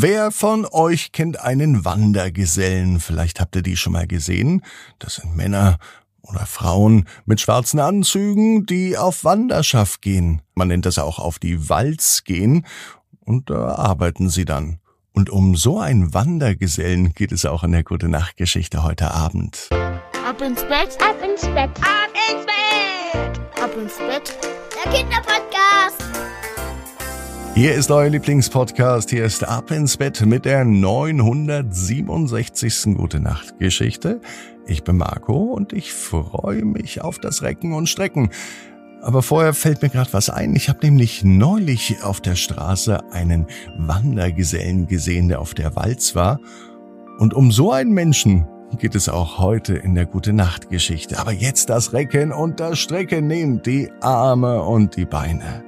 Wer von euch kennt einen Wandergesellen? Vielleicht habt ihr die schon mal gesehen. Das sind Männer oder Frauen mit schwarzen Anzügen, die auf Wanderschaft gehen. Man nennt das auch auf die Walz gehen. Und da arbeiten sie dann. Und um so einen Wandergesellen geht es auch in der Gute Nacht Geschichte heute Abend. Ab ins Bett, ab ins Bett, ab ins Bett, ab ins Bett. Der Kinderpodcast. Hier ist euer Lieblingspodcast. Hier ist Ab ins Bett mit der 967. Gute Nacht Geschichte. Ich bin Marco und ich freue mich auf das Recken und Strecken. Aber vorher fällt mir gerade was ein. Ich habe nämlich neulich auf der Straße einen Wandergesellen gesehen, der auf der Walz war. Und um so einen Menschen geht es auch heute in der Gute Nacht Geschichte. Aber jetzt das Recken und das Strecken. Nehmt die Arme und die Beine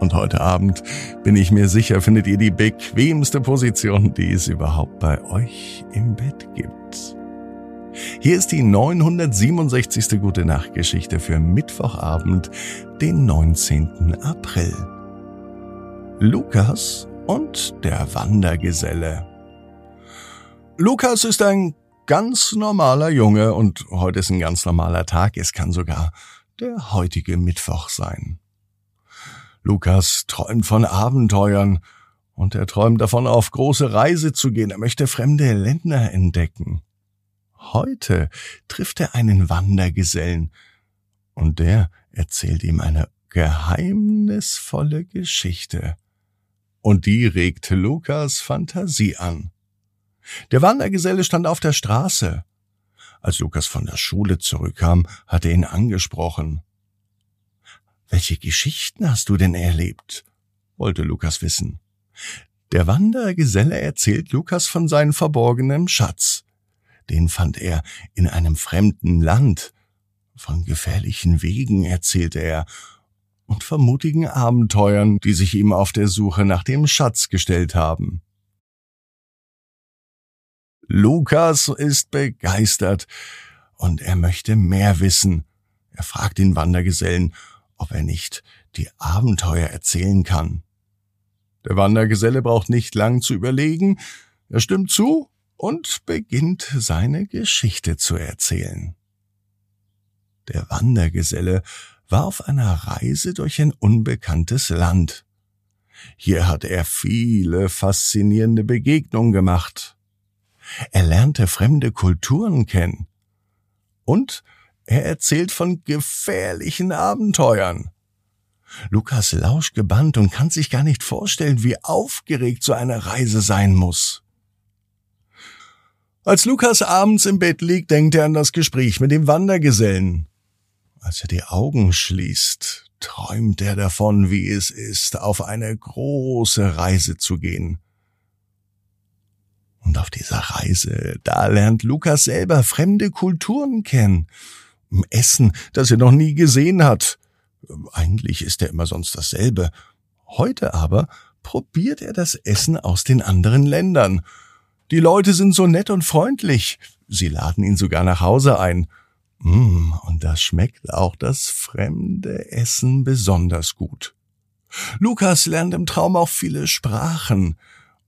Und heute Abend, bin ich mir sicher, findet ihr die bequemste Position, die es überhaupt bei euch im Bett gibt. Hier ist die 967. Gute Nacht Geschichte für Mittwochabend, den 19. April. Lukas und der Wandergeselle. Lukas ist ein ganz normaler Junge und heute ist ein ganz normaler Tag. Es kann sogar der heutige Mittwoch sein. Lukas träumt von Abenteuern und er träumt davon, auf große Reise zu gehen. Er möchte fremde Länder entdecken. Heute trifft er einen Wandergesellen und der erzählt ihm eine geheimnisvolle Geschichte. Und die regt Lukas Fantasie an. Der Wandergeselle stand auf der Straße. Als Lukas von der Schule zurückkam, hat er ihn angesprochen. Welche Geschichten hast du denn erlebt? wollte Lukas wissen. Der Wandergeselle erzählt Lukas von seinem verborgenen Schatz. Den fand er in einem fremden Land. Von gefährlichen Wegen erzählte er und von mutigen Abenteuern, die sich ihm auf der Suche nach dem Schatz gestellt haben. Lukas ist begeistert und er möchte mehr wissen. Er fragt den Wandergesellen, ob er nicht die Abenteuer erzählen kann. Der Wandergeselle braucht nicht lang zu überlegen, er stimmt zu und beginnt seine Geschichte zu erzählen. Der Wandergeselle war auf einer Reise durch ein unbekanntes Land. Hier hat er viele faszinierende Begegnungen gemacht. Er lernte fremde Kulturen kennen und er erzählt von gefährlichen Abenteuern. Lukas lauscht gebannt und kann sich gar nicht vorstellen, wie aufgeregt so eine Reise sein muss. Als Lukas abends im Bett liegt, denkt er an das Gespräch mit dem Wandergesellen. Als er die Augen schließt, träumt er davon, wie es ist, auf eine große Reise zu gehen. Und auf dieser Reise, da lernt Lukas selber fremde Kulturen kennen Essen, das er noch nie gesehen hat. Eigentlich ist er immer sonst dasselbe. Heute aber probiert er das Essen aus den anderen Ländern. Die Leute sind so nett und freundlich. Sie laden ihn sogar nach Hause ein. Mm, und das schmeckt auch das fremde Essen besonders gut. Lukas lernt im Traum auch viele Sprachen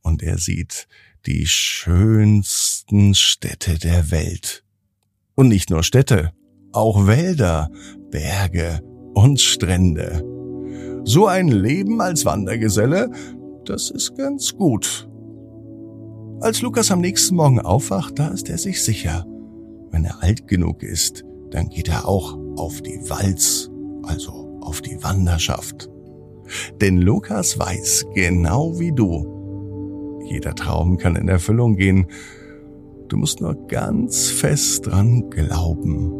und er sieht die schönsten Städte der Welt. Und nicht nur Städte, auch Wälder, Berge und Strände. So ein Leben als Wandergeselle, das ist ganz gut. Als Lukas am nächsten Morgen aufwacht, da ist er sich sicher. Wenn er alt genug ist, dann geht er auch auf die Walz, also auf die Wanderschaft. Denn Lukas weiß, genau wie du, jeder Traum kann in Erfüllung gehen. Du musst nur ganz fest dran glauben.